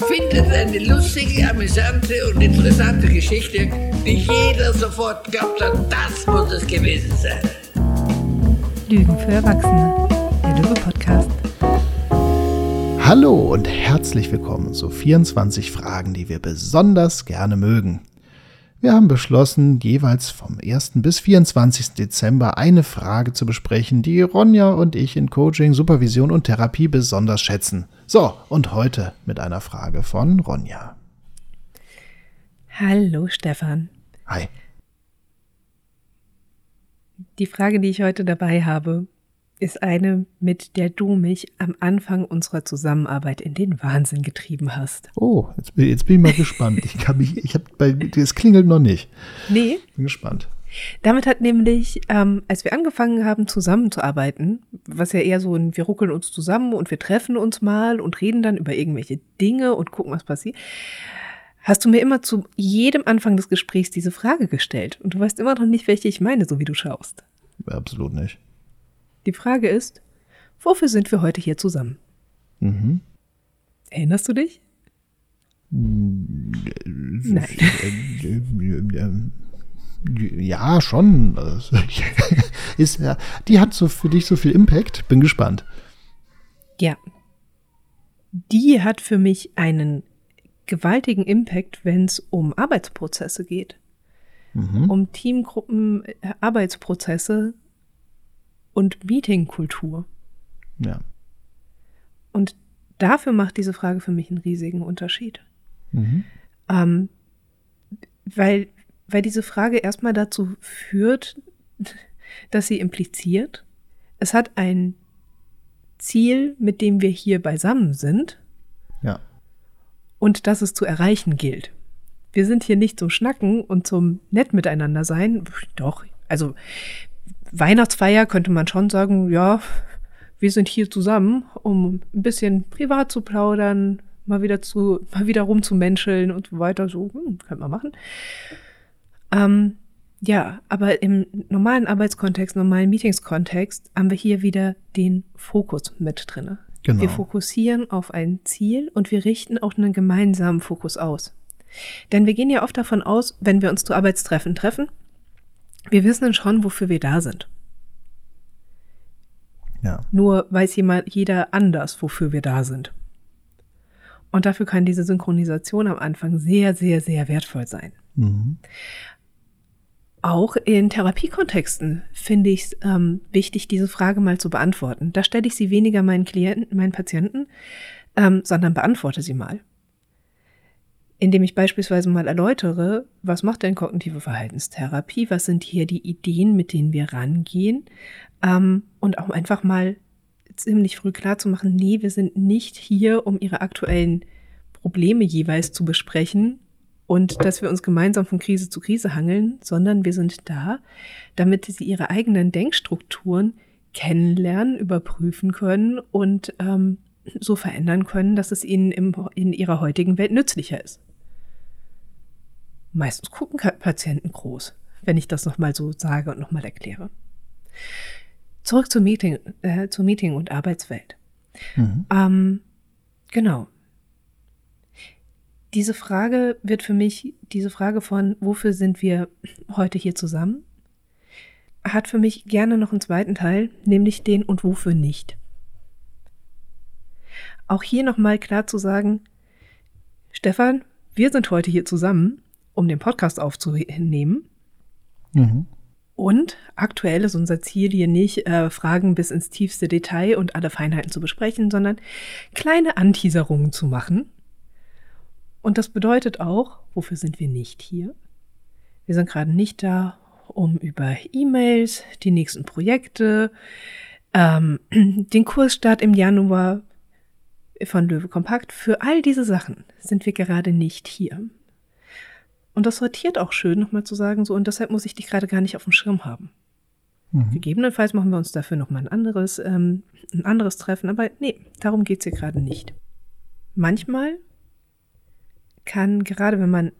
erfindet eine lustige, amüsante und interessante Geschichte, die jeder sofort glaubt hat, das muss es gewesen sein. Lügen für Erwachsene, der Lüge-Podcast. Hallo und herzlich willkommen zu 24 Fragen, die wir besonders gerne mögen. Wir haben beschlossen, jeweils vom 1. bis 24. Dezember eine Frage zu besprechen, die Ronja und ich in Coaching, Supervision und Therapie besonders schätzen. So, und heute mit einer Frage von Ronja. Hallo Stefan. Hi. Die Frage, die ich heute dabei habe, ist eine, mit der du mich am Anfang unserer Zusammenarbeit in den Wahnsinn getrieben hast. Oh, jetzt, bin- jetzt bin ich mal gespannt. Ich kann mich, ich habe bei, es klingelt noch nicht. Nee, Bin gespannt. damit hat nämlich, ähm, als wir angefangen haben zusammenzuarbeiten, was ja eher so ein, wir ruckeln uns zusammen und wir treffen uns mal und reden dann über irgendwelche Dinge und gucken, was passiert, hast du mir immer zu jedem Anfang des Gesprächs diese Frage gestellt. Und du weißt immer noch nicht, welche ich meine, so wie du schaust. Absolut nicht. Die Frage ist, wofür sind wir heute hier zusammen? Mhm. Erinnerst du dich? Nein. Ja, schon. Ist, ja, die hat so für dich so viel Impact. Bin gespannt. Ja. Die hat für mich einen gewaltigen Impact, wenn es um Arbeitsprozesse geht. Mhm. Um Teamgruppen, äh, Arbeitsprozesse und Meetingkultur. Ja. Und dafür macht diese Frage für mich einen riesigen Unterschied. Mhm. Ähm, weil, weil diese Frage erstmal dazu führt, dass sie impliziert, es hat ein Ziel, mit dem wir hier beisammen sind Ja. und das es zu erreichen gilt. Wir sind hier nicht zum Schnacken und zum nett miteinander sein. Doch, also Weihnachtsfeier könnte man schon sagen, ja, wir sind hier zusammen, um ein bisschen privat zu plaudern, mal wieder zu, mal wieder rumzumenscheln und so weiter. So, hm, könnte man machen. Ähm, ja, aber im normalen Arbeitskontext, normalen Meetingskontext haben wir hier wieder den Fokus mit drinne. Genau. Wir fokussieren auf ein Ziel und wir richten auch einen gemeinsamen Fokus aus. Denn wir gehen ja oft davon aus, wenn wir uns zu Arbeitstreffen treffen, wir wissen schon, wofür wir da sind. Ja. Nur weiß jemand, jeder anders, wofür wir da sind. Und dafür kann diese Synchronisation am Anfang sehr, sehr, sehr wertvoll sein. Mhm. Auch in Therapiekontexten finde ich es ähm, wichtig, diese Frage mal zu beantworten. Da stelle ich sie weniger meinen Klienten, meinen Patienten, ähm, sondern beantworte sie mal. Indem ich beispielsweise mal erläutere, was macht denn kognitive Verhaltenstherapie, was sind hier die Ideen, mit denen wir rangehen ähm, und auch einfach mal ziemlich früh klar zu machen, nee, wir sind nicht hier, um ihre aktuellen Probleme jeweils zu besprechen und dass wir uns gemeinsam von Krise zu Krise hangeln, sondern wir sind da, damit sie ihre eigenen Denkstrukturen kennenlernen, überprüfen können und ähm, so verändern können, dass es ihnen im, in ihrer heutigen Welt nützlicher ist. Meistens gucken Patienten groß, wenn ich das nochmal so sage und nochmal erkläre. Zurück zum Meeting, äh, zum Meeting und Arbeitswelt. Mhm. Ähm, genau. Diese Frage wird für mich, diese Frage von, wofür sind wir heute hier zusammen, hat für mich gerne noch einen zweiten Teil, nämlich den und wofür nicht. Auch hier nochmal klar zu sagen, Stefan, wir sind heute hier zusammen, um den Podcast aufzunehmen. Mhm. Und aktuell ist unser Ziel hier nicht, äh, Fragen bis ins tiefste Detail und alle Feinheiten zu besprechen, sondern kleine Anteaserungen zu machen. Und das bedeutet auch, wofür sind wir nicht hier? Wir sind gerade nicht da, um über E-Mails, die nächsten Projekte, ähm, den Kursstart im Januar von Löwe Kompakt, für all diese Sachen sind wir gerade nicht hier. Und das sortiert auch schön, nochmal zu sagen, so, und deshalb muss ich dich gerade gar nicht auf dem Schirm haben. Mhm. Gegebenenfalls machen wir uns dafür nochmal ein anderes, ähm, ein anderes Treffen, aber nee, darum geht's hier gerade nicht. Manchmal kann, gerade wenn man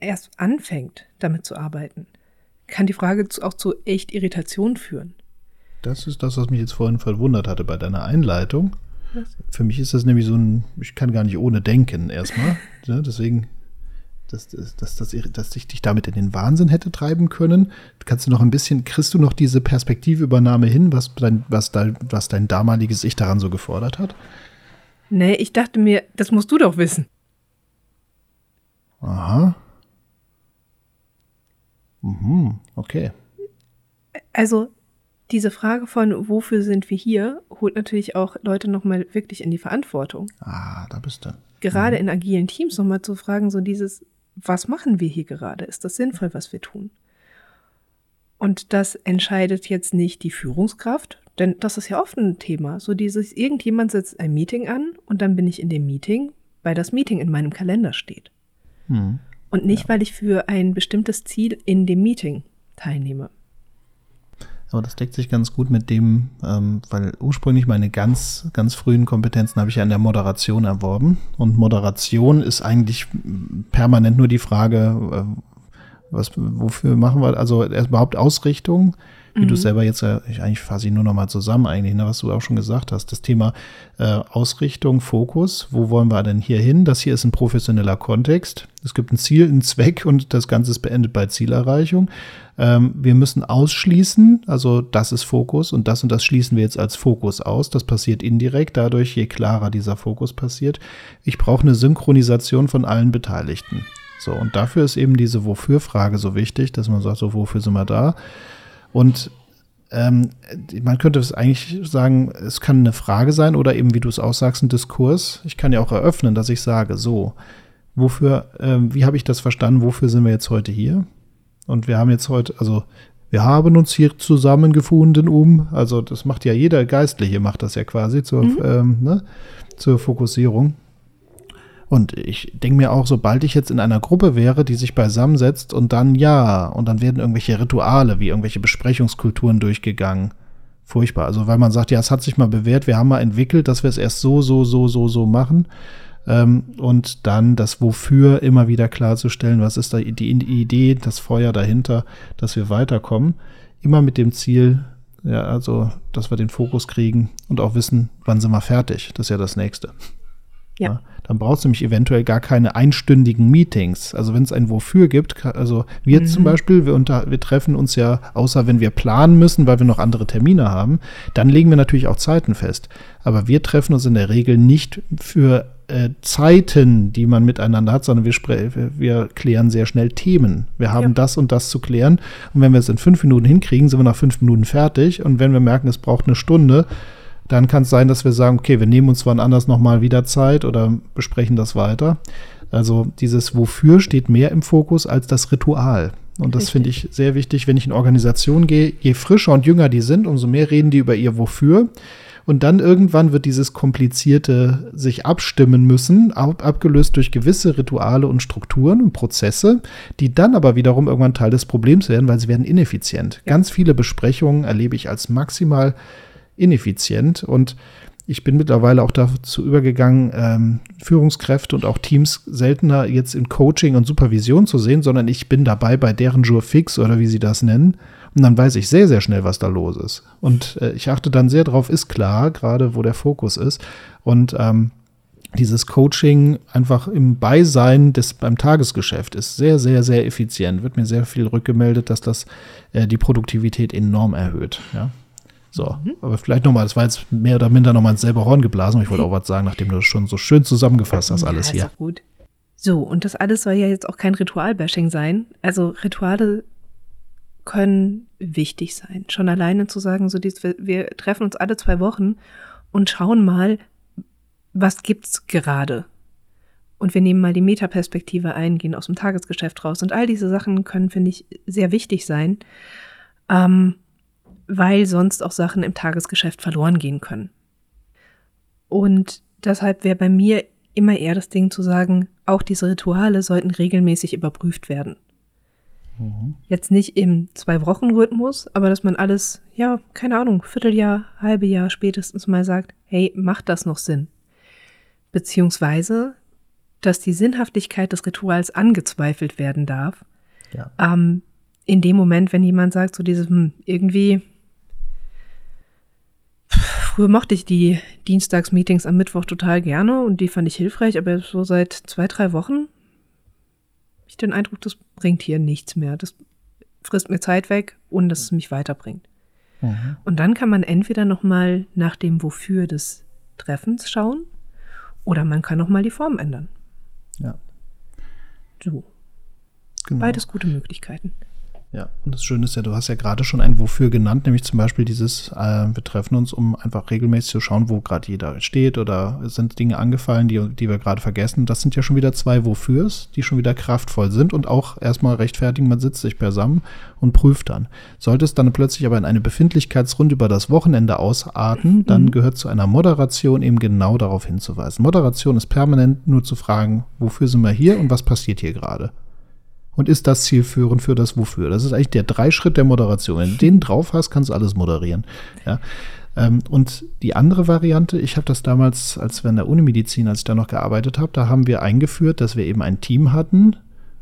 erst anfängt, damit zu arbeiten, kann die Frage auch zu echt Irritation führen. Das ist das, was mich jetzt vorhin verwundert hatte bei deiner Einleitung. Für mich ist das nämlich so ein, ich kann gar nicht ohne denken erstmal. Ja, deswegen, dass, dass, dass, dass, dass ich dich damit in den Wahnsinn hätte treiben können. Kannst du noch ein bisschen, kriegst du noch diese Perspektivübernahme hin, was dein, was dein, was dein damaliges Ich daran so gefordert hat? Nee, ich dachte mir, das musst du doch wissen. Aha. Mhm, okay. Also, diese Frage von, wofür sind wir hier, holt natürlich auch Leute nochmal wirklich in die Verantwortung. Ah, da bist du. Gerade mhm. in agilen Teams nochmal zu fragen, so dieses, was machen wir hier gerade? Ist das sinnvoll, was wir tun? Und das entscheidet jetzt nicht die Führungskraft, denn das ist ja oft ein Thema. So dieses, irgendjemand setzt ein Meeting an und dann bin ich in dem Meeting, weil das Meeting in meinem Kalender steht. Hm. Und nicht, ja. weil ich für ein bestimmtes Ziel in dem Meeting teilnehme. Aber das deckt sich ganz gut mit dem, ähm, weil ursprünglich meine ganz, ganz frühen Kompetenzen habe ich ja in der Moderation erworben. Und Moderation ist eigentlich permanent nur die Frage, äh, was, wofür machen wir, also überhaupt Ausrichtung, wie mhm. du selber jetzt, ich, eigentlich fasse ich nur noch mal zusammen eigentlich, ne, was du auch schon gesagt hast, das Thema äh, Ausrichtung, Fokus, wo wollen wir denn hier hin? Das hier ist ein professioneller Kontext. Es gibt ein Ziel, einen Zweck und das Ganze ist beendet bei Zielerreichung. Ähm, wir müssen ausschließen, also das ist Fokus und das und das schließen wir jetzt als Fokus aus. Das passiert indirekt, dadurch, je klarer dieser Fokus passiert. Ich brauche eine Synchronisation von allen Beteiligten. So, und dafür ist eben diese Wofür-Frage so wichtig, dass man sagt, so, wofür sind wir da? Und ähm, man könnte es eigentlich sagen, es kann eine Frage sein oder eben, wie du es aussagst, ein Diskurs. Ich kann ja auch eröffnen, dass ich sage, so, wofür, ähm, wie habe ich das verstanden, wofür sind wir jetzt heute hier? Und wir haben jetzt heute, also wir haben uns hier zusammengefunden, um, also das macht ja jeder Geistliche, macht das ja quasi zur, mhm. ähm, ne, zur Fokussierung. Und ich denke mir auch, sobald ich jetzt in einer Gruppe wäre, die sich beisammensetzt und dann ja, und dann werden irgendwelche Rituale wie irgendwelche Besprechungskulturen durchgegangen. Furchtbar. Also weil man sagt, ja, es hat sich mal bewährt, wir haben mal entwickelt, dass wir es erst so, so, so, so, so machen. Ähm, und dann das Wofür immer wieder klarzustellen, was ist da die Idee, das Feuer dahinter, dass wir weiterkommen. Immer mit dem Ziel, ja, also, dass wir den Fokus kriegen und auch wissen, wann sind wir fertig. Das ist ja das nächste. Ja. ja. Dann brauchst du nämlich eventuell gar keine einstündigen Meetings. Also wenn es ein Wofür gibt, also wir mhm. zum Beispiel, wir, unter, wir treffen uns ja, außer wenn wir planen müssen, weil wir noch andere Termine haben, dann legen wir natürlich auch Zeiten fest. Aber wir treffen uns in der Regel nicht für äh, Zeiten, die man miteinander hat, sondern wir, wir klären sehr schnell Themen. Wir haben ja. das und das zu klären. Und wenn wir es in fünf Minuten hinkriegen, sind wir nach fünf Minuten fertig. Und wenn wir merken, es braucht eine Stunde, dann kann es sein, dass wir sagen, okay, wir nehmen uns wann anders nochmal wieder Zeit oder besprechen das weiter. Also dieses Wofür steht mehr im Fokus als das Ritual. Und das finde ich sehr wichtig, wenn ich in Organisationen gehe. Je frischer und jünger die sind, umso mehr reden die über ihr Wofür. Und dann irgendwann wird dieses komplizierte sich abstimmen müssen, ab, abgelöst durch gewisse Rituale und Strukturen und Prozesse, die dann aber wiederum irgendwann Teil des Problems werden, weil sie werden ineffizient. Ja. Ganz viele Besprechungen erlebe ich als maximal ineffizient und ich bin mittlerweile auch dazu übergegangen, ähm, Führungskräfte und auch Teams seltener jetzt in Coaching und Supervision zu sehen, sondern ich bin dabei bei deren Jour fix oder wie sie das nennen. Und dann weiß ich sehr, sehr schnell, was da los ist. Und äh, ich achte dann sehr drauf, ist klar, gerade wo der Fokus ist. Und ähm, dieses Coaching einfach im Beisein des beim Tagesgeschäft ist sehr, sehr, sehr effizient. Wird mir sehr viel rückgemeldet, dass das äh, die Produktivität enorm erhöht. Ja. So, mhm. aber vielleicht nochmal, das war jetzt mehr oder minder nochmal ins selbe Horn geblasen. Ich wollte auch was sagen, nachdem du das schon so schön zusammengefasst hast, alles ja, hier. Ist gut. So, und das alles soll ja jetzt auch kein Ritualbashing sein. Also Rituale können wichtig sein. Schon alleine zu sagen, so dies, wir, treffen uns alle zwei Wochen und schauen mal, was gibt's gerade. Und wir nehmen mal die Metaperspektive ein, gehen aus dem Tagesgeschäft raus. Und all diese Sachen können, finde ich, sehr wichtig sein. Ähm, weil sonst auch Sachen im Tagesgeschäft verloren gehen können. Und deshalb wäre bei mir immer eher das Ding zu sagen, auch diese Rituale sollten regelmäßig überprüft werden. Mhm. Jetzt nicht im Zwei-Wochen-Rhythmus, aber dass man alles, ja, keine Ahnung, Vierteljahr, halbe Jahr spätestens mal sagt, hey, macht das noch Sinn? Beziehungsweise, dass die Sinnhaftigkeit des Rituals angezweifelt werden darf. Ja. Ähm, in dem Moment, wenn jemand sagt, so dieses, hm, irgendwie früher mochte ich die Dienstagsmeetings am Mittwoch total gerne und die fand ich hilfreich, aber so seit zwei, drei Wochen habe ich den Eindruck, das bringt hier nichts mehr. Das frisst mir Zeit weg, ohne dass es mich weiterbringt. Mhm. Und dann kann man entweder nochmal nach dem Wofür des Treffens schauen oder man kann nochmal die Form ändern. Ja. So. Genau. Beides gute Möglichkeiten. Ja, und das Schöne ist ja, du hast ja gerade schon ein Wofür genannt, nämlich zum Beispiel dieses, äh, wir treffen uns, um einfach regelmäßig zu schauen, wo gerade jeder steht oder sind Dinge angefallen, die, die wir gerade vergessen. Das sind ja schon wieder zwei Wofürs, die schon wieder kraftvoll sind und auch erstmal rechtfertigen, man sitzt sich beisammen und prüft dann. Sollte es dann plötzlich aber in eine Befindlichkeitsrunde über das Wochenende ausarten, dann mhm. gehört zu einer Moderation eben genau darauf hinzuweisen. Moderation ist permanent nur zu fragen, wofür sind wir hier und was passiert hier gerade? Und ist das zielführend für das Wofür. Das ist eigentlich der Dreischritt der Moderation. Wenn du den drauf hast, kannst du alles moderieren. Ja. Ähm, und die andere Variante, ich habe das damals, als wir in der Unimedizin, als ich da noch gearbeitet habe, da haben wir eingeführt, dass wir eben ein Team hatten,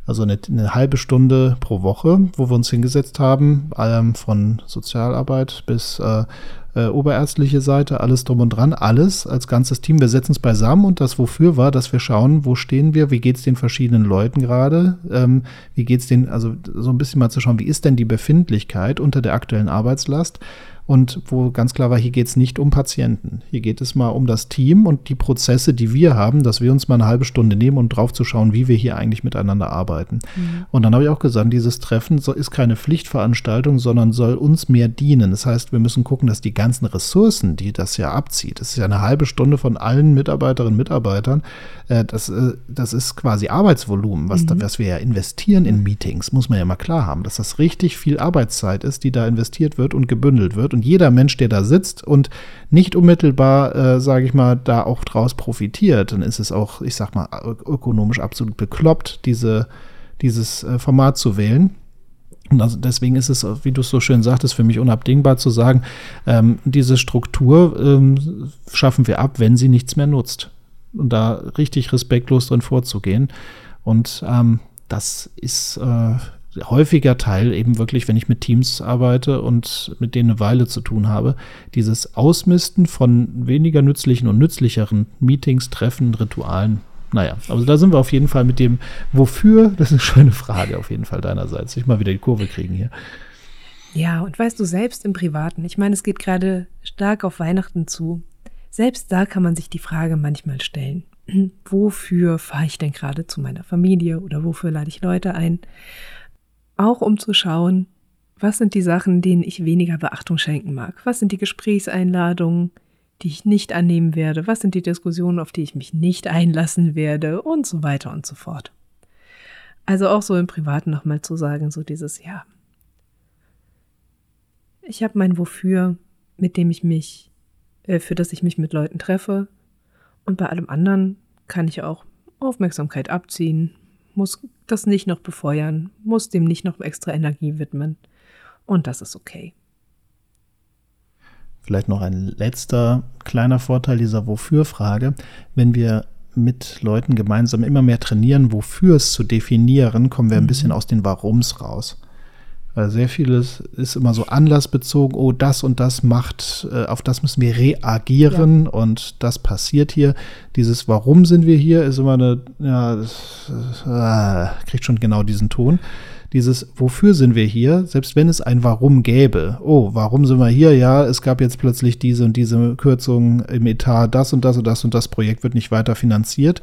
also eine, eine, halbe Stunde pro Woche, wo wir uns hingesetzt haben, ähm, von Sozialarbeit bis äh, äh, oberärztliche Seite, alles drum und dran, alles als ganzes Team. Wir setzen es beisammen und das wofür war, dass wir schauen, wo stehen wir, wie geht es den verschiedenen Leuten gerade, ähm, wie geht es den, also so ein bisschen mal zu schauen, wie ist denn die Befindlichkeit unter der aktuellen Arbeitslast und wo ganz klar war, hier geht es nicht um Patienten. Hier geht es mal um das Team und die Prozesse, die wir haben, dass wir uns mal eine halbe Stunde nehmen, um drauf zu schauen, wie wir hier eigentlich miteinander arbeiten. Mhm. Und dann habe ich auch gesagt, dieses Treffen ist keine Pflichtveranstaltung, sondern soll uns mehr dienen. Das heißt, wir müssen gucken, dass die ganzen Ressourcen, die das ja abzieht, das ist ja eine halbe Stunde von allen Mitarbeiterinnen und Mitarbeitern, äh, das, äh, das ist quasi Arbeitsvolumen, was, mhm. da, was wir ja investieren in Meetings, muss man ja mal klar haben, dass das richtig viel Arbeitszeit ist, die da investiert wird und gebündelt wird und jeder Mensch, der da sitzt und nicht unmittelbar, äh, sage ich mal, da auch draus profitiert, dann ist es auch, ich sag mal, ökonomisch absolut bekloppt, diese, dieses äh, Format zu wählen. Und also deswegen ist es, wie du es so schön sagtest, für mich unabdingbar zu sagen, ähm, diese Struktur ähm, schaffen wir ab, wenn sie nichts mehr nutzt. Und da richtig respektlos drin vorzugehen. Und ähm, das ist äh, häufiger Teil eben wirklich, wenn ich mit Teams arbeite und mit denen eine Weile zu tun habe, dieses Ausmisten von weniger nützlichen und nützlicheren Meetings, Treffen, Ritualen. Naja, also da sind wir auf jeden Fall mit dem Wofür, das ist eine schöne Frage auf jeden Fall deinerseits. Ich mal wieder die Kurve kriegen hier. Ja, und weißt du, selbst im Privaten, ich meine, es geht gerade stark auf Weihnachten zu. Selbst da kann man sich die Frage manchmal stellen, wofür fahre ich denn gerade zu meiner Familie oder wofür lade ich Leute ein? Auch um zu schauen, was sind die Sachen, denen ich weniger Beachtung schenken mag? Was sind die Gesprächseinladungen, die ich nicht annehmen werde? Was sind die Diskussionen, auf die ich mich nicht einlassen werde? Und so weiter und so fort. Also auch so im Privaten nochmal zu sagen, so dieses Ja. Ich habe mein Wofür, mit dem ich mich, äh, für das ich mich mit Leuten treffe. Und bei allem anderen kann ich auch Aufmerksamkeit abziehen, muss das nicht noch befeuern, muss dem nicht noch extra Energie widmen. Und das ist okay. Vielleicht noch ein letzter kleiner Vorteil dieser Wofür-Frage. Wenn wir mit Leuten gemeinsam immer mehr trainieren, wofür es zu definieren, kommen wir ein mhm. bisschen aus den Warums raus. Weil sehr vieles ist immer so anlassbezogen, oh, das und das macht, äh, auf das müssen wir reagieren ja. und das passiert hier. Dieses Warum sind wir hier ist immer eine, ja, das, äh, kriegt schon genau diesen Ton. Dieses Wofür sind wir hier, selbst wenn es ein Warum gäbe. Oh, warum sind wir hier? Ja, es gab jetzt plötzlich diese und diese Kürzung im Etat, das und das und das und das Projekt wird nicht weiter finanziert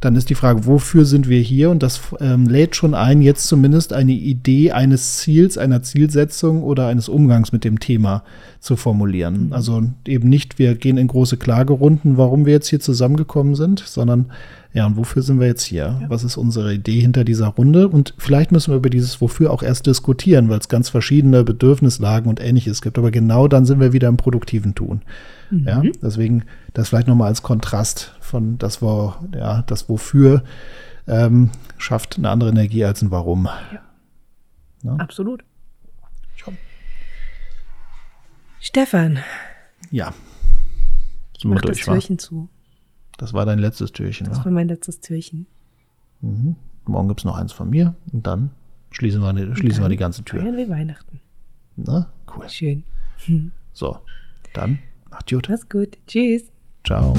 dann ist die Frage, wofür sind wir hier? Und das ähm, lädt schon ein, jetzt zumindest eine Idee eines Ziels, einer Zielsetzung oder eines Umgangs mit dem Thema zu formulieren. Mhm. Also eben nicht, wir gehen in große Klagerunden, warum wir jetzt hier zusammengekommen sind, sondern ja, und wofür sind wir jetzt hier? Ja. Was ist unsere Idee hinter dieser Runde? Und vielleicht müssen wir über dieses Wofür auch erst diskutieren, weil es ganz verschiedene Bedürfnislagen und ähnliches gibt. Aber genau dann sind wir wieder im produktiven Tun. Mhm. Ja, deswegen das vielleicht nochmal als Kontrast von das, wo, ja, das Wofür ähm, schafft eine andere Energie als ein Warum. Ja. Ja? Absolut. Stefan. Ja. Ich mach das Türchen zu. Das war dein letztes Türchen, Das war mein letztes Türchen. Mhm. Morgen gibt es noch eins von mir und dann schließen wir, schließen dann wir die ganze Tür. Feiern wir Weihnachten. Na, cool. Schön. So, dann Macht gut. Mach's gut. Tschüss. Ciao.